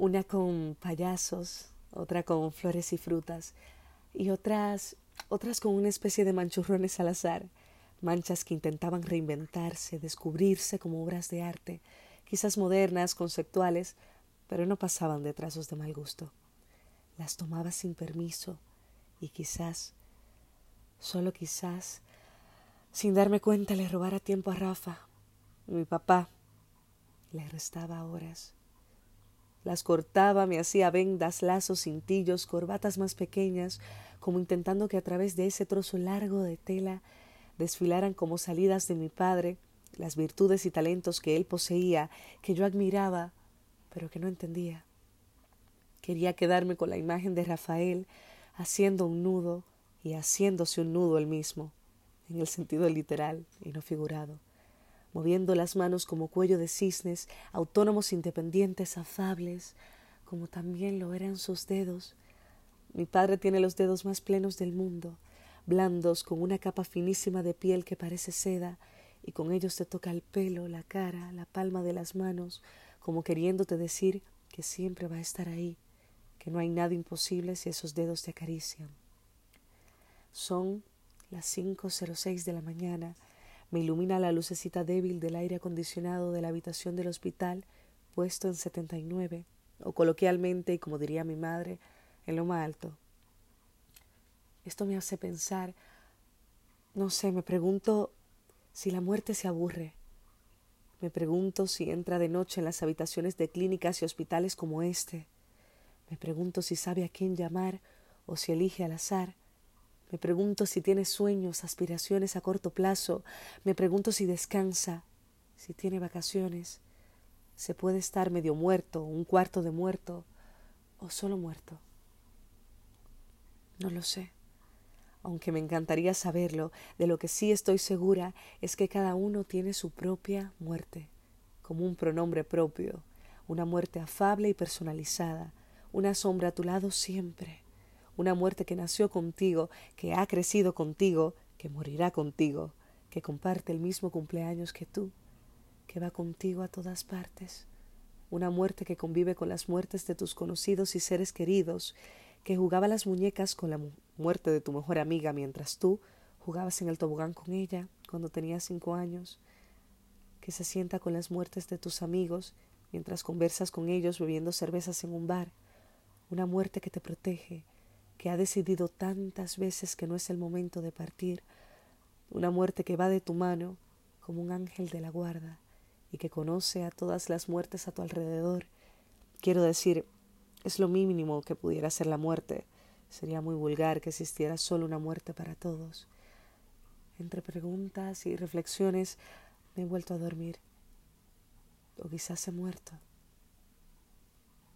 una con payasos, otra con flores y frutas, y otras, otras con una especie de manchurrones al azar, manchas que intentaban reinventarse, descubrirse como obras de arte, quizás modernas, conceptuales, pero no pasaban de trazos de mal gusto. Las tomaba sin permiso y quizás, solo quizás, sin darme cuenta le robara tiempo a Rafa, mi papá. Le restaba horas. Las cortaba, me hacía vendas, lazos, cintillos, corbatas más pequeñas, como intentando que a través de ese trozo largo de tela desfilaran como salidas de mi padre las virtudes y talentos que él poseía, que yo admiraba, pero que no entendía. Quería quedarme con la imagen de Rafael haciendo un nudo y haciéndose un nudo él mismo, en el sentido literal y no figurado, moviendo las manos como cuello de cisnes, autónomos, independientes, afables, como también lo eran sus dedos. Mi padre tiene los dedos más plenos del mundo, blandos, con una capa finísima de piel que parece seda, y con ellos te toca el pelo, la cara, la palma de las manos, como queriéndote decir que siempre va a estar ahí, que no hay nada imposible si esos dedos te acarician. Son las cinco cero seis de la mañana, me ilumina la lucecita débil del aire acondicionado de la habitación del hospital puesto en setenta y nueve, o coloquialmente, y como diría mi madre, en lo más alto. Esto me hace pensar, no sé, me pregunto si la muerte se aburre. Me pregunto si entra de noche en las habitaciones de clínicas y hospitales como este. Me pregunto si sabe a quién llamar o si elige al azar. Me pregunto si tiene sueños, aspiraciones a corto plazo. Me pregunto si descansa, si tiene vacaciones. Se puede estar medio muerto, un cuarto de muerto o solo muerto. No lo sé aunque me encantaría saberlo, de lo que sí estoy segura es que cada uno tiene su propia muerte, como un pronombre propio, una muerte afable y personalizada, una sombra a tu lado siempre, una muerte que nació contigo, que ha crecido contigo, que morirá contigo, que comparte el mismo cumpleaños que tú, que va contigo a todas partes, una muerte que convive con las muertes de tus conocidos y seres queridos, que jugaba las muñecas con la muerte de tu mejor amiga mientras tú jugabas en el tobogán con ella cuando tenías cinco años, que se sienta con las muertes de tus amigos mientras conversas con ellos bebiendo cervezas en un bar, una muerte que te protege, que ha decidido tantas veces que no es el momento de partir, una muerte que va de tu mano como un ángel de la guarda y que conoce a todas las muertes a tu alrededor. Quiero decir, es lo mínimo que pudiera ser la muerte. Sería muy vulgar que existiera solo una muerte para todos. Entre preguntas y reflexiones me he vuelto a dormir. O quizás he muerto.